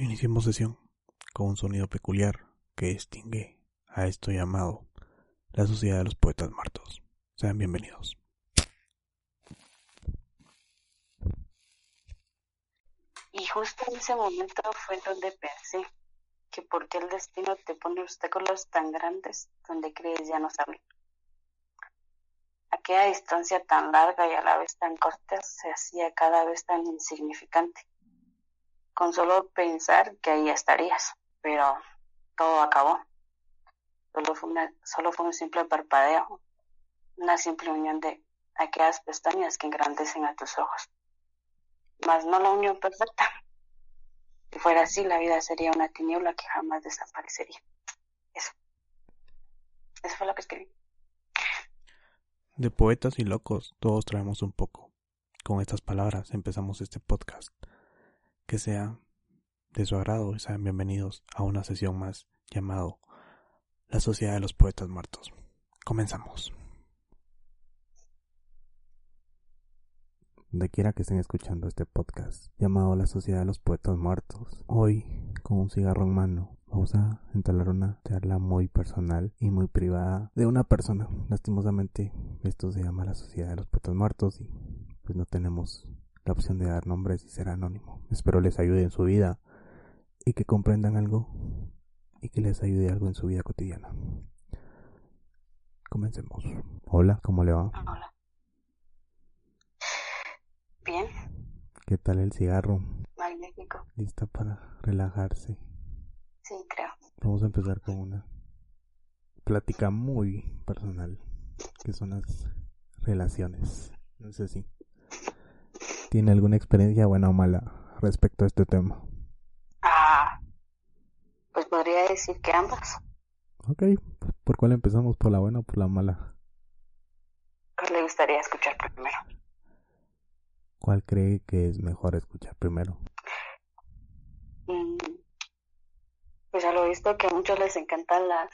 Iniciemos sesión con un sonido peculiar que distingue a esto llamado la Sociedad de los Poetas Muertos. Sean bienvenidos. Y justo en ese momento fue donde pensé que por qué el destino te pone obstáculos tan grandes donde crees ya no saber. Aquella distancia tan larga y a la vez tan corta se hacía cada vez tan insignificante. Con solo pensar que ahí estarías, pero todo acabó. Solo fue, una, solo fue un simple parpadeo, una simple unión de aquellas pestañas que engrandecen a tus ojos. Mas no la unión perfecta. Si fuera así, la vida sería una tiniebla que jamás desaparecería. Eso. Eso fue lo que escribí. De poetas y locos, todos traemos un poco. Con estas palabras empezamos este podcast. Que sea de su agrado y sean bienvenidos a una sesión más llamado La Sociedad de los Poetas Muertos. Comenzamos. Donde quiera que estén escuchando este podcast llamado La Sociedad de los Poetas Muertos, hoy con un cigarro en mano vamos a entablar una charla muy personal y muy privada de una persona. Lastimosamente esto se llama La Sociedad de los Poetas Muertos y pues no tenemos la opción de dar nombres y ser anónimo. Espero les ayude en su vida y que comprendan algo y que les ayude algo en su vida cotidiana. Comencemos. Hola, ¿cómo le va? Hola. Bien, ¿Qué tal el cigarro? magnífico. ¿Lista para relajarse? Sí, creo. Vamos a empezar con una plática muy personal, que son las relaciones. No sé si tiene alguna experiencia buena o mala respecto a este tema. Ah, pues podría decir que ambas. Ok, ¿por cuál empezamos? ¿Por la buena o por la mala? Pues le gustaría escuchar primero. ¿Cuál cree que es mejor escuchar primero? Mm, Pues a lo visto que a muchos les encantan las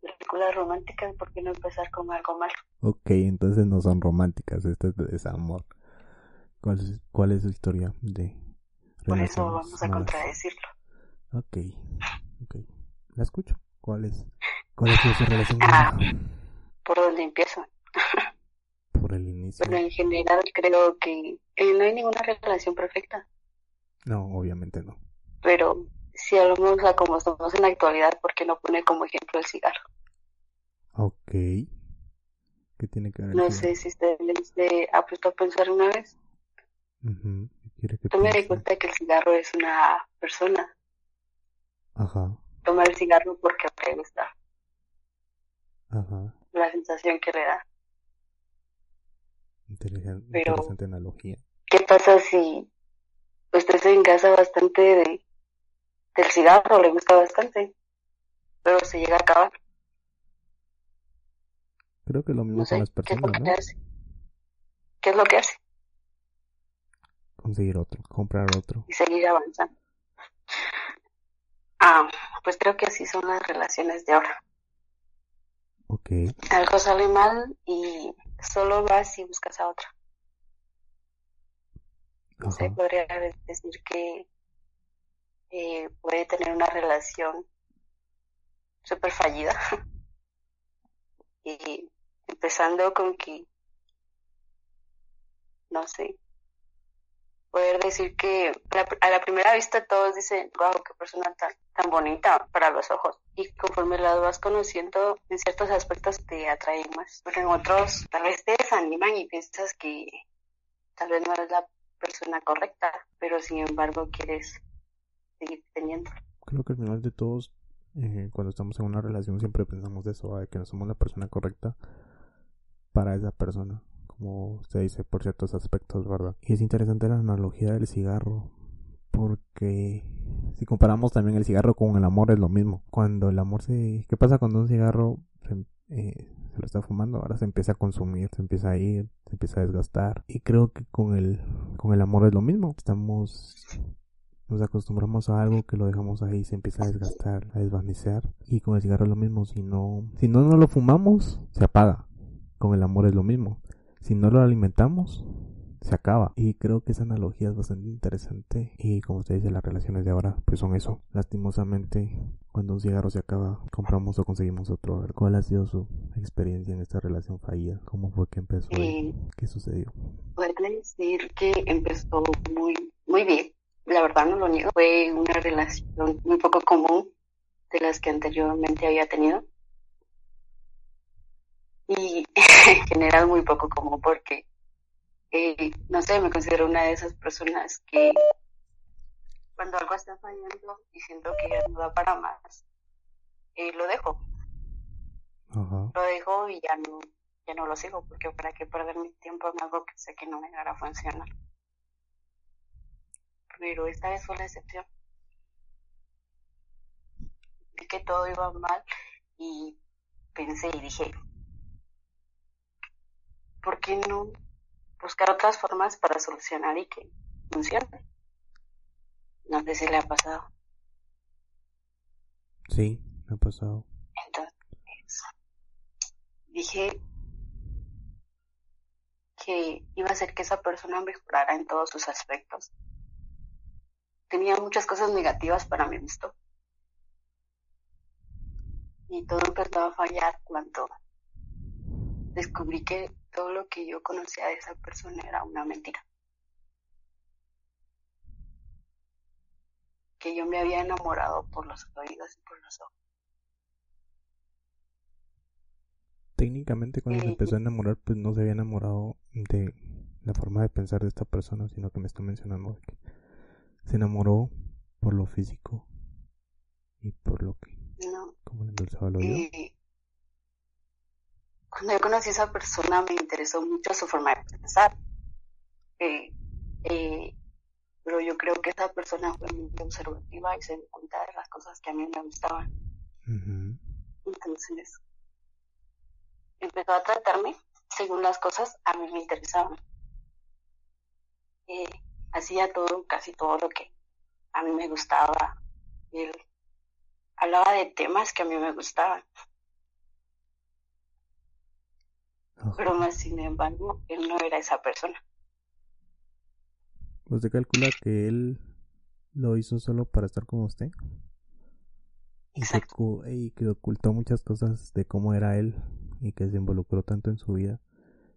películas románticas, ¿por qué no empezar con algo malo? Ok, entonces no son románticas, este es de desamor. ¿Cuál es, cuál es su historia de Por eso vamos a malas? contradecirlo. Ok, ok. La escucho. ¿Cuál es? ¿Cuál es su relación Ah. ¿Por dónde empiezo? por el inicio? Bueno, en general creo que eh, no hay ninguna relación perfecta, No, obviamente no. pero si hablamos a como estamos en la actualidad, ¿por qué no pone como ejemplo el cigarro? Ok. ¿Qué tiene que ver? No sé si usted le ha puesto a pensar una vez. Ujú. ¿Quiere que Yo me di piense? cuenta que el cigarro es una persona. Ajá, Toma el cigarro porque le gusta ajá. la sensación que le da. Inteligente, Pero- interesante analogía. ¿Qué pasa si usted se engasa bastante de, del cigarro, le gusta bastante, pero se llega a acabar? Creo que lo mismo No con las ¿qué es lo personas, que ¿no? hace? ¿Qué es lo que hace? Conseguir otro, comprar otro. Y seguir avanzando. Ah, pues creo que así son las relaciones de ahora. Ok, Algo sale mal y solo vas y buscas a otra. No sé, ajá. podría decir que eh, puede tener una relación súper fallida. y empezando con que, no sé, poder decir que a la primera vista todos dicen, wow, qué persona tan, tan bonita para los ojos. Y conforme las vas conociendo, en ciertos aspectos te atraen más. Pero en otros tal vez te desaniman y piensas que tal vez no eres la persona correcta, pero sin embargo quieres seguir teniendo. Creo que al final de todos, eh, cuando estamos en una relación, siempre pensamos eso, ¿va? de que no somos la persona correcta para esa persona, como se dice por ciertos aspectos, ¿verdad? Y es interesante la analogía del cigarro, porque si comparamos también el cigarro con el amor es lo mismo. Cuando el amor se... ¿Qué pasa cuando un cigarro se, eh, lo está fumando? Ahora se empieza a consumir, se empieza a ir, se empieza a desgastar. Y creo que con el, con el amor es lo mismo. Estamos nos acostumbramos a algo que lo dejamos ahí se empieza a desgastar, a desvanecer. Y con el cigarro es lo mismo, si no, si no nos lo fumamos, se apaga. Con el amor es lo mismo. Si no lo alimentamos, se acaba. Y creo que esa analogía es bastante interesante. Y como usted dice, las relaciones de ahora, pues son eso. Lastimosamente, cuando un cigarro se acaba, compramos o conseguimos otro. ¿Cuál ha sido su experiencia en esta relación fallida? ¿Cómo fue que empezó? Eh, ¿Qué sucedió? Puedo decir que empezó muy, muy bien. La verdad no lo niego. Fue una relación muy poco común de las que anteriormente había tenido. Y en general muy poco común porque eh, no sé, me considero una de esas personas que cuando algo está fallando y siento que ya no da para más, eh, lo dejo. Lo dejo y ya no, ya no lo sigo, porque para qué perder mi tiempo en algo que sé que no me a funcionar. Pero esta vez fue la excepción. Vi que todo iba mal y pensé y dije, ¿por qué no buscar otras formas para solucionar y que funcione. No sé si le ha pasado. Sí, me ha pasado. Entonces, dije que iba a hacer que esa persona mejorara en todos sus aspectos. Tenía muchas cosas negativas para mi gusto. Y todo empezó a fallar cuando descubrí que todo lo que yo conocía de esa persona era una mentira. Que yo me había enamorado por los oídos y por los ojos. Técnicamente cuando se empezó a enamorar, pues no se había enamorado de la forma de pensar de esta persona, sino que me está mencionando que se enamoró por lo físico y por lo que... No. Como le endulzaba el oído. Cuando yo conocí a esa persona me interesó mucho su forma de pensar. Eh, eh, pero yo creo que esa persona fue muy observativa y se dio cuenta de las cosas que a mí me gustaban. Entonces, empezó a tratarme según las cosas a mí me interesaban. Eh, hacía todo, casi todo lo que a mí me gustaba. Él hablaba de temas que a mí me gustaban. Pero más sin embargo, él no era esa persona. ¿Usted calcula que él lo hizo solo para estar con usted? Y que, y que ocultó muchas cosas de cómo era él y que se involucró tanto en su vida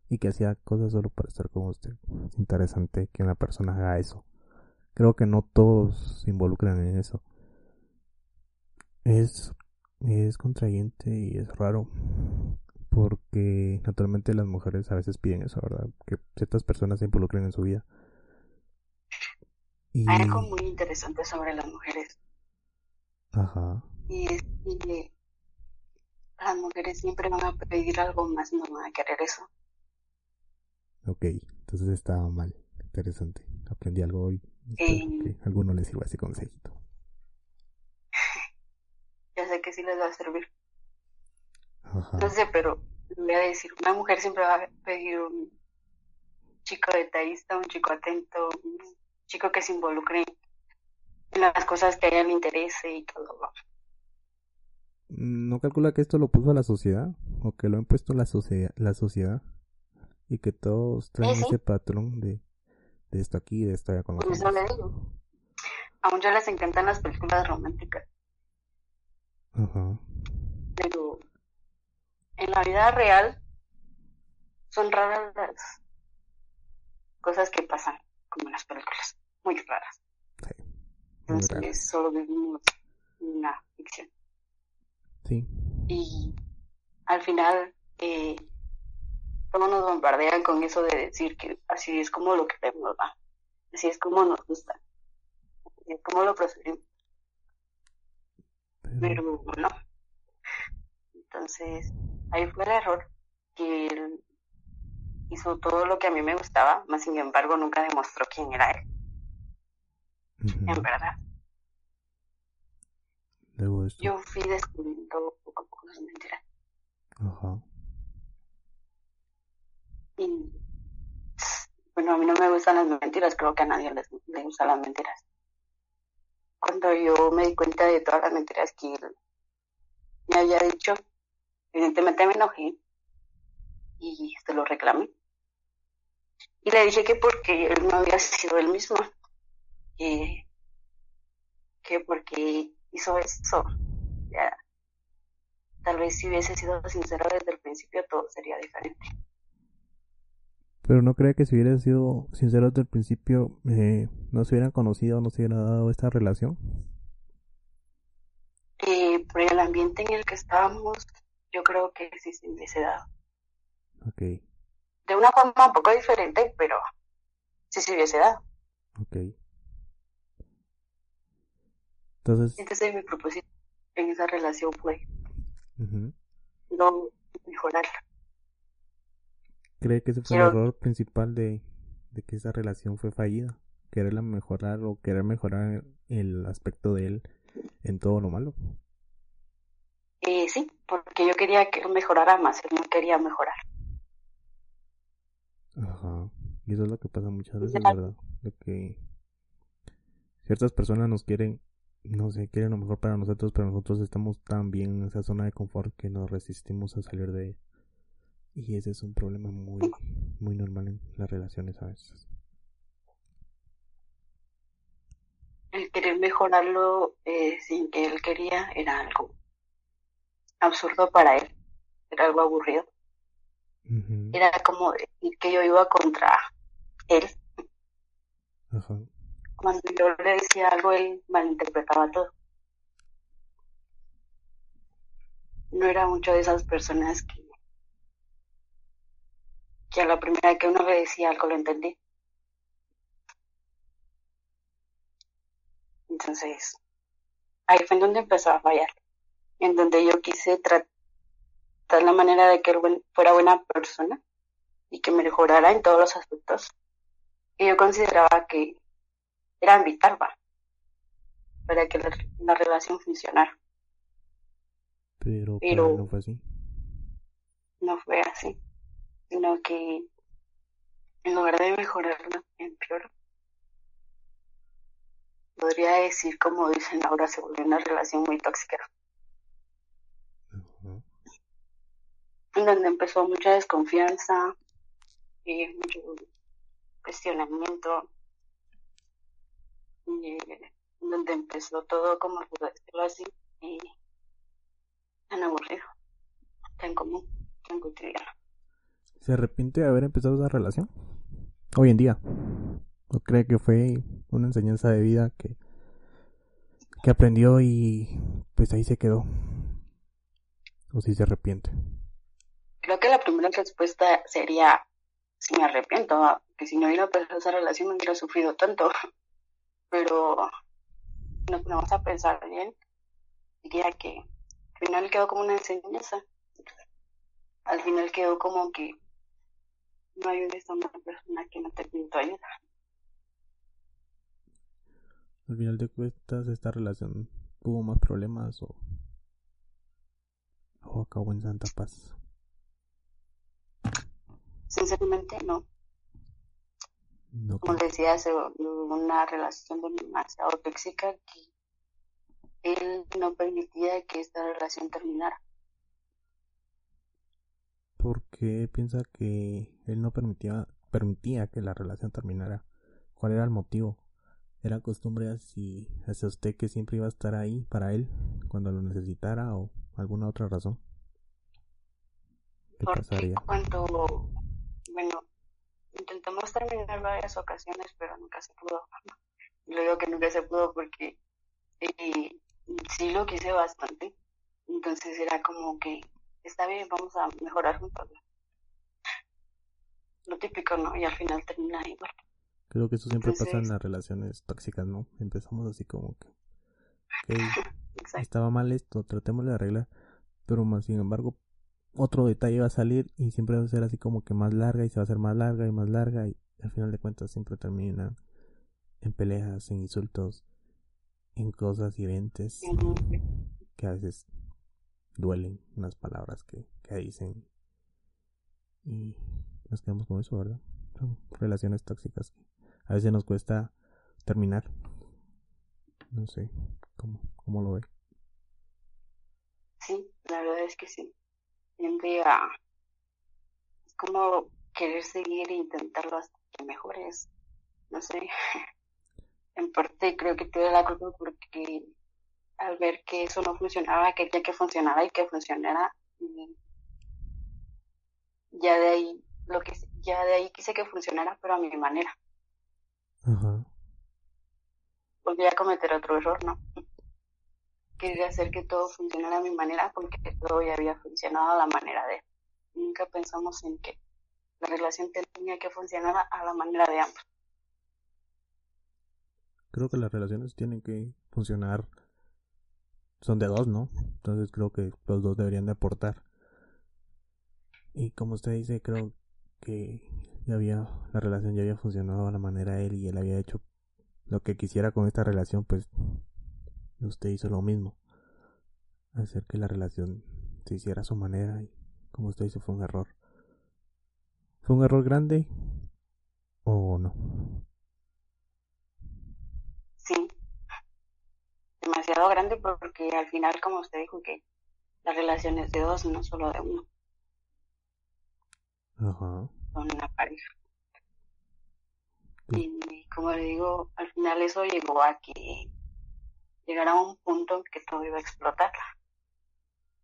y que hacía cosas solo para estar con usted. Es interesante que una persona haga eso. Creo que no todos se involucran en eso. Es, es contrayente y es raro porque naturalmente las mujeres a veces piden eso, ¿verdad? Que ciertas personas se involucren en su vida. Y... Hay algo muy interesante sobre las mujeres. Ajá. Y es que las mujeres siempre van a pedir algo más, no van a querer eso. Ok, entonces estaba mal. Interesante. Aprendí algo hoy. Eh... a alguno les sirva ese consejito. ya sé que sí les va a servir. No sé, pero voy a decir, una mujer siempre va a pedir un chico detallista, un chico atento, un chico que se involucre en las cosas que a ella le interese y todo. ¿No calcula que esto lo puso la sociedad? ¿O que lo ha impuesto la, sociedad la sociedad? Y que todos traen ese patrón de, de esto aquí y de esto allá con los Eso le digo. Aún ya les encantan las películas románticas. Ajá. Pero en la vida real son raras las cosas que pasan, como en las películas, muy raras. Entonces solo vivimos una ficción. Sí. Y al final eh, todos nos bombardean con eso de decir que así es como lo queremos, ¿va? así es como nos gusta, así es como lo preferimos. Pero no. Entonces, ahí fue el error, que él hizo todo lo que a mí me gustaba, más sin embargo nunca demostró quién era él. En verdad. Yo fui descubriendo poco a poco sus mentiras. Ajá. Y bueno, a mí no me gustan las mentiras, creo que a nadie les, le gustan las mentiras. Cuando yo me di cuenta de todas las mentiras que él me había dicho, Evidentemente me enojé y se lo reclamé. Y le dije que porque él no había sido el mismo, que, que porque hizo eso. Ya, tal vez si hubiese sido sincero desde el principio todo sería diferente. Pero no cree que si hubiera sido sincero desde el principio, eh, no se hubieran conocido, no se hubiera dado esta relación. Eh, por el ambiente en el que estábamos, yo creo que sí se hubiese dado. Ok, De una forma un poco diferente, pero sí se hubiese dado. ok. Entonces, Entonces mi propósito en esa relación fue ujú, no mejorarla. ¿cree que ese fue el error principal de, de que esa relación fue fallida? Quererla mejorar o querer mejorar el aspecto de él en todo lo malo. Eh, sí, porque yo quería que mejorara más, él no quería mejorar. Ajá. Y eso es lo que pasa muchas veces. ¿verdad? De que ciertas personas nos quieren, no sé, quieren lo mejor para nosotros, pero nosotros estamos tan bien en esa zona de confort que nos resistimos a salir de ella. Y ese es un problema muy, muy normal en las relaciones a veces. El querer mejorarlo eh, sin que él quería era algo absurdo para él, era algo aburrido. Era como decir que yo iba contra él. Cuando yo le decía algo, él malinterpretaba todo. No era mucho de esas personas que, que a la primera que uno le decía algo lo entendí. Entonces, ahí fue en donde empezó a fallar, en donde yo quise tratar la manera de que él buen- fuera buena persona y que mejorara en todos los aspectos que yo consideraba que eran vital va, para que la, la relación funcionara. Pero, Pero- no fue así. No fue así, sino que en lugar de mejorarla, empeoró. Podría decir, como dicen ahora, se volvió una relación muy tóxica, Ajá. Donde empezó mucha desconfianza y mucho cuestionamiento, y en donde empezó todo, como decirlo así, y tan aburrido, tan común, tan cotidiano. ¿Se arrepiente de haber empezado esa relación? Hoy en día. ¿O cree que fue una enseñanza de vida que, que aprendió y pues ahí se quedó? ¿O si se arrepiente? Creo que la primera respuesta sería, si me arrepiento, ¿va? que si no hubiera empezado esa relación no hubiera sufrido tanto. Pero nos ponemos a pensar bien, diría que al final quedó como una enseñanza. Al final quedó como que no a una persona que no te pidió ayuda. Al final de cuentas, esta relación tuvo más problemas o, o acabó en santa paz. Sinceramente, no. No Como decía, volvió una relación demasiado tóxica que él no permitía que esta relación terminara. ¿Por qué piensa que él no permitía, permitía que la relación terminara? ¿Cuál era el motivo? ¿Era costumbre así hacia usted que siempre iba a estar ahí para él cuando lo necesitara o alguna otra razón? ¿Qué Porque pasaría? cuando, bueno, intentamos terminar varias ocasiones, pero nunca se pudo. Lo digo que nunca se pudo porque eh, sí lo quise bastante. Entonces era como que, está bien, vamos a mejorar juntos. Lo típico, ¿no? Y al final termina igual. Creo que eso siempre pasa en las relaciones tóxicas, ¿no? Empezamos así como que, estaba mal esto, tratémoslo de arreglar, pero más sin embargo, otro detalle va a salir y siempre va a ser así como que más larga y se va a hacer más larga y más larga y al final de cuentas siempre terminan en peleas, en insultos, en cosas hirientes que a veces duelen unas palabras que, que dicen y nos quedamos con eso, ¿verdad? Son relaciones tóxicas que a veces nos cuesta terminar. No sé, ¿cómo, cómo lo ve? Sí, la verdad es que sí. Tiende a... Es como querer seguir e intentarlo hasta que mejores. No sé. en parte creo que tuve la culpa porque al ver que eso no funcionaba, quería que funcionara y que funcionara. Y ya de ahí, lo que ya de ahí quise que funcionara, pero a mi manera. Ajá. Volví a cometer otro error, ¿no? Quería hacer que todo funcionara a mi manera porque todo ya había funcionado a la manera de Nunca pensamos en que la relación tenía que funcionar a la manera de ambos. Creo que las relaciones tienen que funcionar. Son de dos, ¿no? Entonces creo que los dos deberían de aportar. Y como usted dice, creo que ya había, la relación ya había funcionado a la manera de él y él había hecho lo que quisiera con esta relación, pues usted hizo lo mismo. Hacer que la relación se hiciera a su manera y como usted dice fue un error. ¿Fue un error grande o no? Sí, demasiado grande porque al final, como usted dijo, que la relación es de dos, no solo de uno. Ajá. Con una pareja. Y como le digo, al final eso llegó a que llegara a un punto en que todo iba a explotar.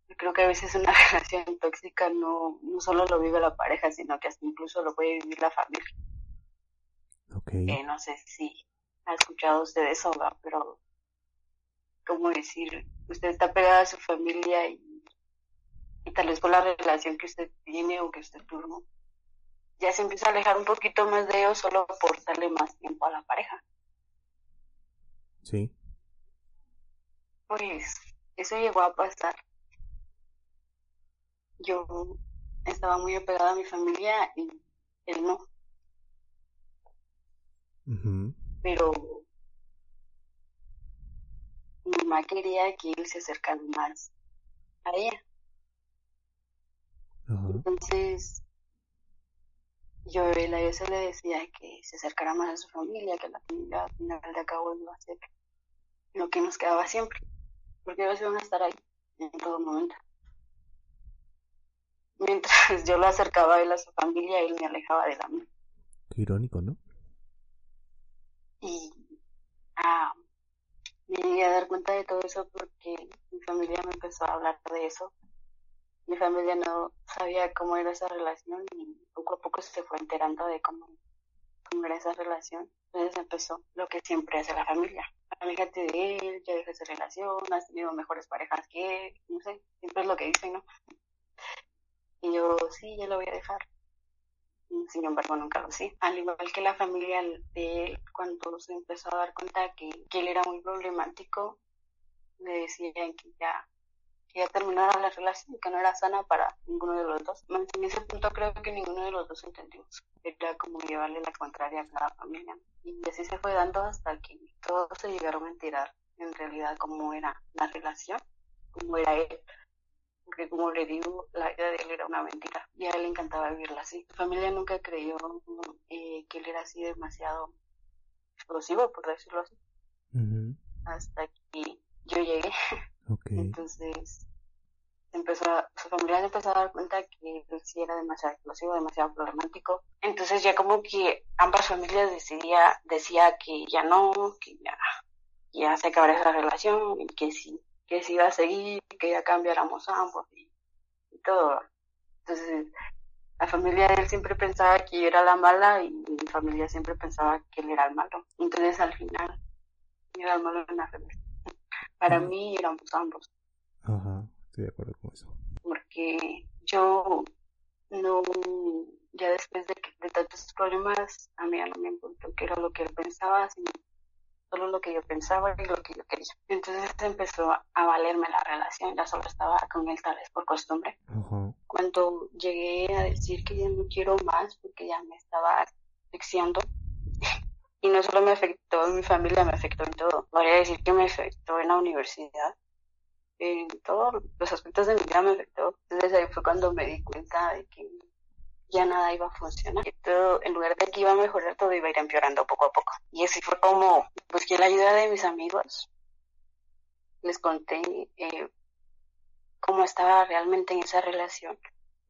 Yo creo que a veces una relación tóxica no, no solo lo vive la pareja, sino que hasta incluso lo puede vivir la familia. Okay. Eh, no sé si ha escuchado usted eso, pero como decir, usted está pegada a su familia y, y tal vez por la relación que usted tiene o que usted tuvo, ya se empieza a alejar un poquito más de ellos solo por darle más tiempo a la pareja. Sí. Pues eso llegó a pasar. Yo estaba muy apegada a mi familia y él no. Pero mi mamá quería que él se acercara más a ella. Entonces, yo a se le decía que se acercara más a su familia, que la familia al final de cabo iba a hacer lo que nos quedaba siempre, porque ellos iban a estar ahí en todo momento. Mientras yo lo acercaba a él a su familia, él me alejaba de la mía. Qué irónico, ¿no? Y ah, me llegué a dar cuenta de todo eso porque mi familia me empezó a hablar de eso mi familia no sabía cómo era esa relación y poco a poco se fue enterando de cómo, cómo era esa relación. Entonces empezó lo que siempre hace la familia. Aléjate de él, ya deja esa relación, has tenido mejores parejas que él, no sé, siempre es lo que dicen, ¿no? Y yo, sí, ya lo voy a dejar. Sin embargo, nunca lo sé. Al igual que la familia de él, cuando se empezó a dar cuenta que, él era muy problemático, me decían que ya que ya terminara la relación y que no era sana para ninguno de los dos. En ese punto creo que ninguno de los dos entendimos. Era como llevarle la contraria a cada familia. Y así se fue dando hasta que todos se llegaron a enterar en realidad cómo era la relación, cómo era él. Porque como le digo, la vida de él era una mentira y a él le encantaba vivirla así. Su familia nunca creyó eh, que él era así demasiado explosivo, por decirlo así. Hasta que yo llegué entonces, empezó su familia empezó a dar cuenta que él sí era demasiado explosivo, demasiado problemático. Entonces ya como que ambas familias decidía, decía que ya no, que ya, ya se acabaría esa relación y que sí, que sí iba a seguir, que ya cambiáramos ambos y, todo. Entonces, la familia de él siempre pensaba que era la mala y mi familia siempre pensaba que él era el malo. Entonces al final, era el malo en la relación. Para mí éramos ambos. Ajá, estoy de acuerdo con eso. Porque yo no, ya después de, de tantos problemas, a mí no me importó qué era lo que él pensaba, sino solo lo que yo pensaba y lo que yo quería. Entonces empezó a valerme la relación, ya solo estaba con él tal vez por costumbre. Cuando llegué a decir que ya no quiero más porque ya me estaba asfixiando, y no solo me afectó en mi familia, me afectó en todo. Podría decir que me afectó en la universidad. En todos los aspectos de mi vida me afectó. Entonces ahí fue cuando me di cuenta de que ya nada iba a funcionar. Que todo, en lugar de que iba a mejorar, todo iba a ir empeorando poco a poco. Y así fue como busqué la ayuda de mis amigos. Les conté eh, cómo estaba realmente en esa relación.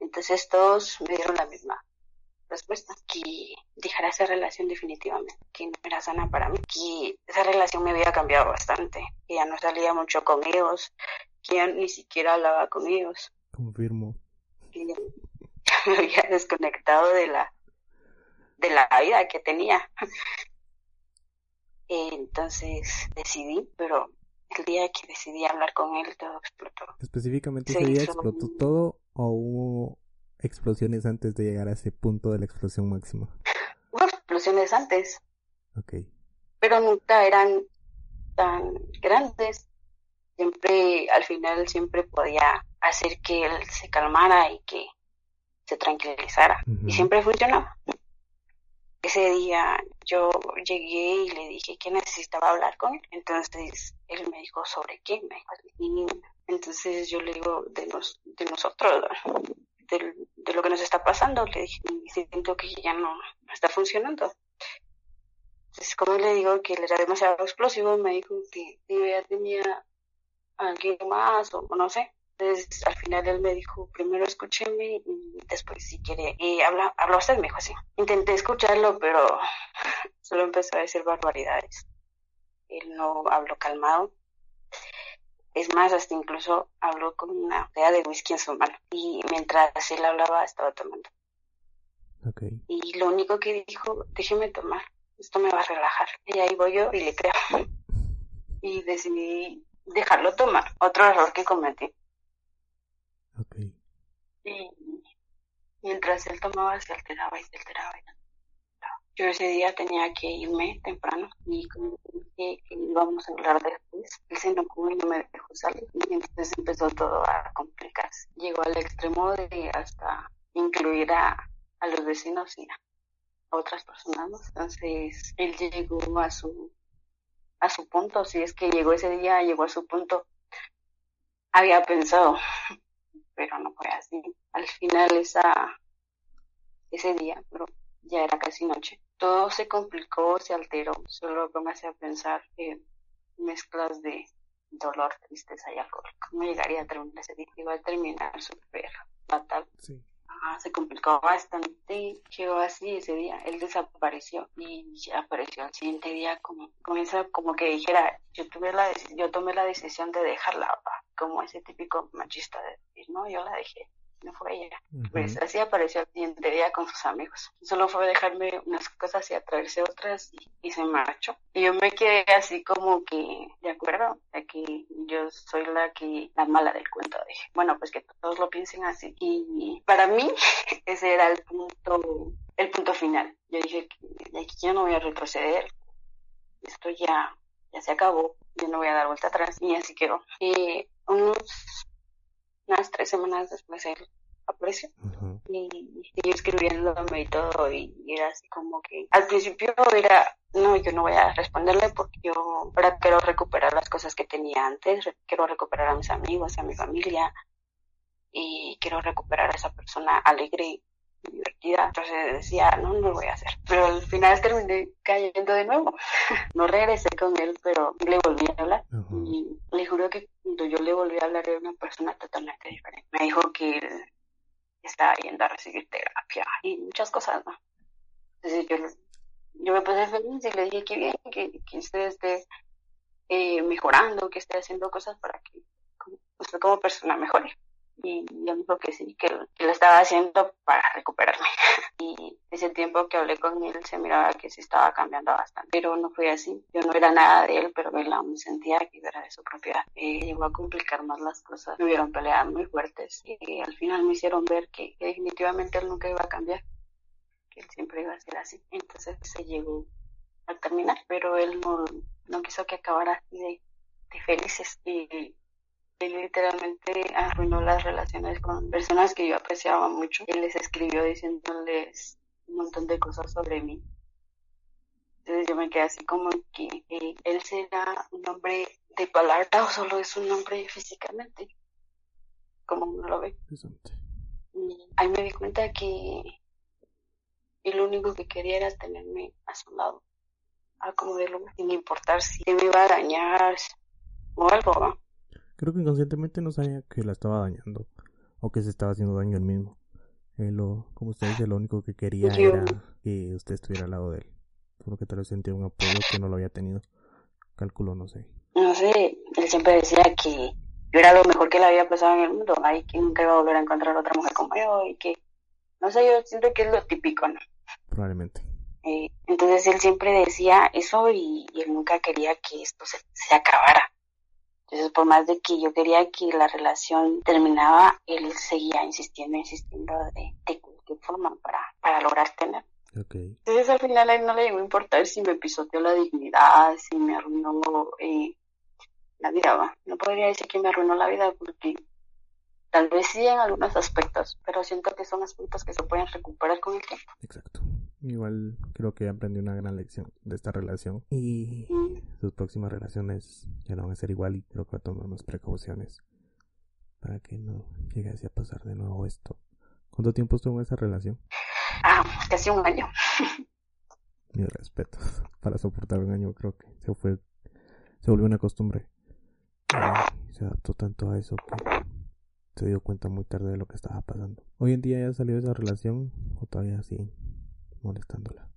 Entonces todos me dieron la misma respuesta, que dejara esa relación definitivamente, que no era sana para mí, que esa relación me había cambiado bastante, que ya no salía mucho con ellos, que ya ni siquiera hablaba con ellos. Confirmo. Que ya me había desconectado de la de la vida que tenía. Entonces decidí, pero el día que decidí hablar con él todo explotó. Específicamente ese día explotó todo o hubo explosiones antes de llegar a ese punto de la explosión máxima? Hubo explosiones antes. Ok. Pero nunca eran tan grandes. Siempre, al final, siempre podía hacer que él se calmara y que se tranquilizara. Y siempre funcionaba. Ese día yo llegué y le dije que necesitaba hablar con él. Entonces él me dijo, ¿sobre qué? Me dijo, entonces yo le digo, de, nos, de nosotros, de, lo que nos está pasando. Le dije, siento que ya no está funcionando. Entonces, como le digo que él era demasiado explosivo, me dijo que ya tenía alguien más o no sé. Entonces, al final él me dijo, primero escúcheme y después si quiere, y habla, habla usted, me dijo así. Intenté escucharlo, pero solo empezó a decir barbaridades. Él no habló calmado. Es más, hasta incluso habló con una botella de whisky en su mano. Y mientras él hablaba, estaba tomando. Okay. Y lo único que dijo, déjeme tomar, esto me va a relajar. Y ahí voy yo y le creo. Y decidí dejarlo tomar. Otro error que cometí. Okay. Y mientras él tomaba, se alteraba y se alteraba. Yo ese día tenía que irme temprano y como que íbamos a hablar después, él se enojó y no me dejó salir. Y entonces empezó todo a complicarse. Llegó al extremo de hasta incluir a, a los vecinos y a otras personas. Entonces él llegó a su a su punto, si es que llegó ese día, llegó a su punto. Había pensado pero no fue así. Al final esa, ese día, pero ya era casi noche, todo se complicó, se alteró, solo comencé a pensar que mezclas de dolor, tristeza y alcohol. ¿Cómo llegaría a terminar ese día? Iba a terminar súper fatal. Sí. se complicó bastante, quedó así ese día, él desapareció y apareció al siguiente día como, comienza como que dijera, yo tuve la, yo tomé la decisión de dejarla, como ese típico machista de decir, no, yo la dejé, no fue ella. Pues así apareció el siguiente día con sus amigos. Solo fue dejarme unas cosas y atraerse otras y, se marchó. Y yo me quedé así como que, de acuerdo, de que yo soy la que, la mala del cuento. Dije, bueno, pues que todos lo piensen así. Y para mí ese era el punto, el punto final. Yo dije de aquí yo no voy a retroceder. Esto ya, ya se acabó. Yo no voy a dar vuelta atrás. Y así quedó. Y unos, unas tres semanas después él apareció y, yo escribiéndome y todo y era así como que al principio era no yo no voy a responderle porque yo ahora quiero recuperar las cosas que tenía antes quiero recuperar a mis amigos a mi familia y quiero recuperar a esa persona alegre divertida. Entonces decía, no, no lo voy a hacer. Pero al final terminé cayendo de nuevo. no regresé con él, pero le volví a hablar. Y le juro que cuando yo le volví a hablar era una persona totalmente diferente. Me dijo que él estaba yendo a recibir terapia y muchas cosas, ¿no? Entonces yo, yo me puse feliz y le dije que bien, que, que usted esté eh, mejorando, que esté haciendo cosas para que usted como persona mejore y yo dijo que sí, que, lo estaba haciendo para recuperarme. y ese tiempo que hablé con él se miraba que sí estaba cambiando bastante, pero no fue así. Yo no era nada de él, pero él aún sentía que era de su propiedad. Eh, llegó a complicar más las cosas. Me hubieron peleas muy fuertes y al final me hicieron ver que, definitivamente él nunca iba a cambiar, que él siempre iba a ser así. Entonces se llegó a terminar, pero él no, no quiso que acabara así de, de felices y él literalmente arruinó las relaciones con personas que yo apreciaba mucho. Él les escribió diciéndoles un montón de cosas sobre mí. Entonces yo me quedé así como que eh, él será un hombre de palabra o solo es un hombre físicamente, como uno lo ve. Y ahí me di cuenta que lo único que quería era tenerme a su lado, a como de lo sin importar si me iba a dañar o algo. ¿no? Creo que inconscientemente no sabía que la estaba dañando o que se estaba haciendo daño él mismo. Eh, lo, como usted dice, lo único que quería era que usted estuviera al lado de él. Solo que tal vez sentía un apoyo que no lo había tenido. Cálculo, no sé. No sé, él siempre decía que yo era lo mejor que le había pasado en el mundo. Ay, que nunca iba a volver a encontrar otra mujer como yo y que, no sé, yo siento que es lo típico, ¿no? Probablemente. Eh, entonces él siempre decía eso y, él nunca quería que esto se, se, acabara. Entonces por más de que yo quería que la relación terminaba, él seguía insistiendo, insistiendo de, de cualquier forma para, para lograr tener. Okay. Entonces al final a él no le llegó a importar si me pisoteó la dignidad, si me arruinó eh, la vida. No podría decir que me arruinó la vida porque tal vez sí en algunos aspectos, pero siento que son aspectos que se pueden recuperar con el tiempo. Exacto. Igual creo que aprendí una gran lección de esta relación y sus próximas relaciones ya no van a ser igual y creo que va a tomar más precauciones para que no llegase a pasar de nuevo esto. ¿Cuánto tiempo estuvo en esa relación? Ah, casi un año. Mi respeto. Para soportar un año creo que se fue, se volvió una costumbre. Y se adaptó tanto a eso que se dio cuenta muy tarde de lo que estaba pasando. Hoy en día ya salió de esa relación o todavía sigue molestándola.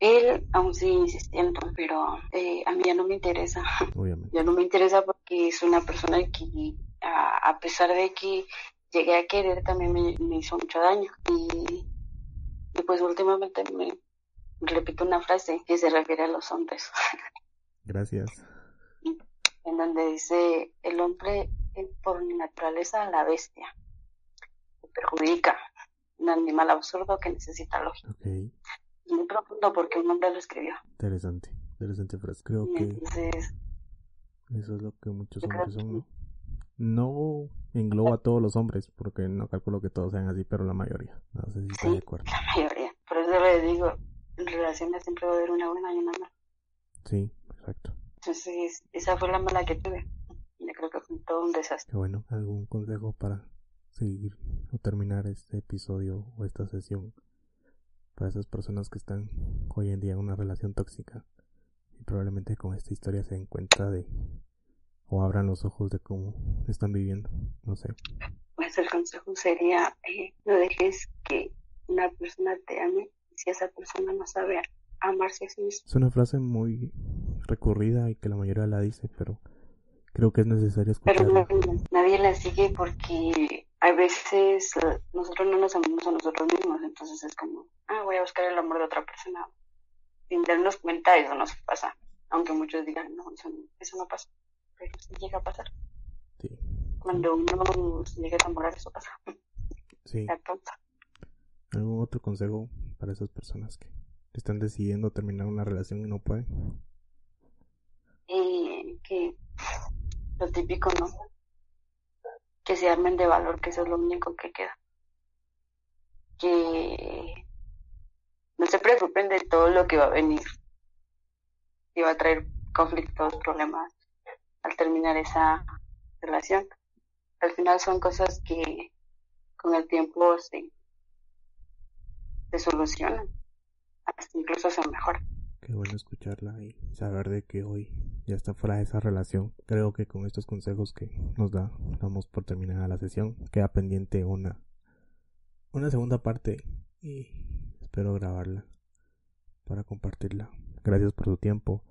Él aún sigue insistiendo, pero eh, a mí ya no me interesa. Obviamente. Ya no me interesa porque es una persona que, a, a pesar de que llegué a querer, también me, me hizo mucho daño. Y, y, pues últimamente me repito una frase que se refiere a los hombres. Gracias. En donde dice, el hombre es por naturaleza la bestia. Se perjudica. Un animal absurdo que necesita lógica. Okay. Muy profundo porque un hombre lo escribió. Interesante, interesante frase. Creo que Entonces, eso es lo que muchos hombres son, ¿no? No engloba a todos los hombres, porque no calculo que todos sean así, pero la mayoría. No sé si está Sí. de acuerdo. la mayoría. Por eso le digo, en relaciones siempre va a haber una buena y una mala. Sí, exacto. Entonces, esa fue la mala que tuve. Yo creo que fue todo un desastre. Qué bueno. ¿Algún consejo para seguir o terminar este episodio o esta sesión para esas personas que están hoy en día en una relación tóxica y probablemente con esta historia se den cuenta de o abran los ojos de cómo están viviendo? No sé. Pues el consejo sería, eh, no dejes que una persona te ame si esa persona no sabe amarse a sí misma. Es una frase muy recurrida y que la mayoría la dice, pero creo que es necesario Pero escucharla. no- nadie la sigue porque a veces eh, nosotros no nos amamos a nosotros mismos, entonces es como, ah, voy a buscar el amor de otra persona. Sin darnos cuenta, eso nos pasa. Aunque muchos digan, no, eso no, eso no pasa. Pero sí llega a pasar. Sí, Cuando uno llega a enamorar, eso pasa. sí. La tonta. ¿Algún otro consejo para esas personas que están decidiendo terminar una relación y no pueden? Y que lo típico, ¿no? Que se armen de valor, que eso es lo único que queda. Que no se preocupen de todo lo que va a venir. Y va a traer conflictos, problemas al terminar esa relación. Al final son cosas que con el tiempo se, se solucionan. Hasta incluso se mejoran. Qué bueno escucharla y saber de que hoy ya está fuera de esa relación. Creo que con estos consejos que nos da, damos por terminada la sesión. Queda pendiente una, una segunda parte y espero grabarla para compartirla. Gracias por su tiempo,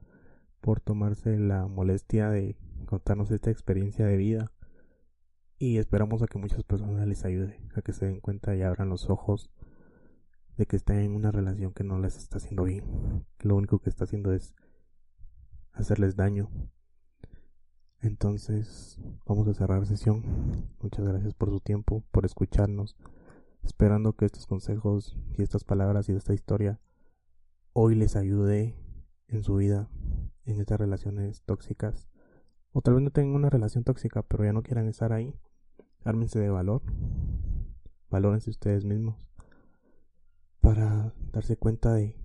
por tomarse la molestia de contarnos esta experiencia de vida y esperamos a que muchas personas les ayude, a que se den cuenta y abran los ojos de que están en una relación que no les está haciendo bien. Lo único que está haciendo es hacerles daño. Entonces, vamos a cerrar sesión. Muchas gracias por su tiempo, por escucharnos. Esperando que estos consejos y estas palabras y esta historia hoy les ayude en su vida, en estas relaciones tóxicas. O tal vez no tengan una relación tóxica, pero ya no quieran estar ahí. Ármense de valor. Valórense ustedes mismos para darse cuenta de,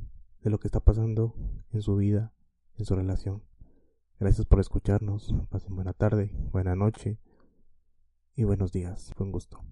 de lo que está pasando en su vida, en su relación. Gracias por escucharnos. Pasen buena tarde, buena noche y buenos días. Fue un gusto.